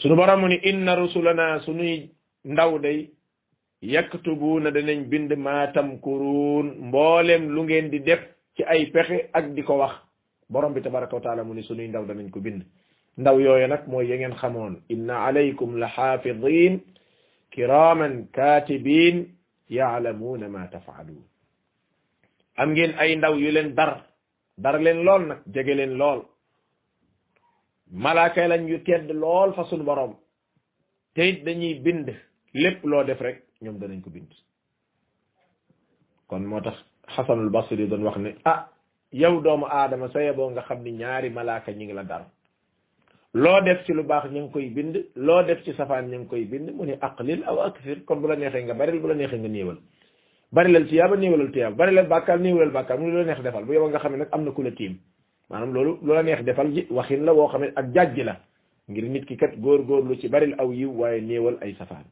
sunu borom mu ni inna rusulana sunuy ndaw day yaktubuuna danañ bind maa tamkuruun mboolem lu ngeen di def ci ay pexe ak di ko wax borom bi tabaraka wa taala mu ni sunuy ndaw danañ ko bind ndaw yooyu nag mooy ya ngeen xamoon inna alaykum la xaafidin kiraman katibin yaalamuuna ma tafaaluun am ngeen ay ndaw yu leen dar dar leen lool nag jege leen lool malaaka lañ yu tedd lool fa sunu borom te it dañuy bind lépp loo def rek ñoom danañ ko bind kon moo tax xasanul basri doon wax ne ah yow doomu aadama sa yeboo nga xam ni ñaari malaaka ñi ngi la dar loo def ci lu baax ñu ngi koy bind loo def ci safaan ñu ngi koy bind mu ne aqlil aw akthir kon bu la neexee nga baril bu la neexee nga néewal barilal ci yaaba néewalal tuyaaba barilal bàkkaar néewalal bàkkaar mu ne loo neex defal bu yow nga xam ne nag am na ku la tiim maanaam loolu lu la neex defal ji waxin la woo xam ne ak jàjj la ngir nit ki kat góor-góorlu ci baril aw yiw waaye néewal ay safaan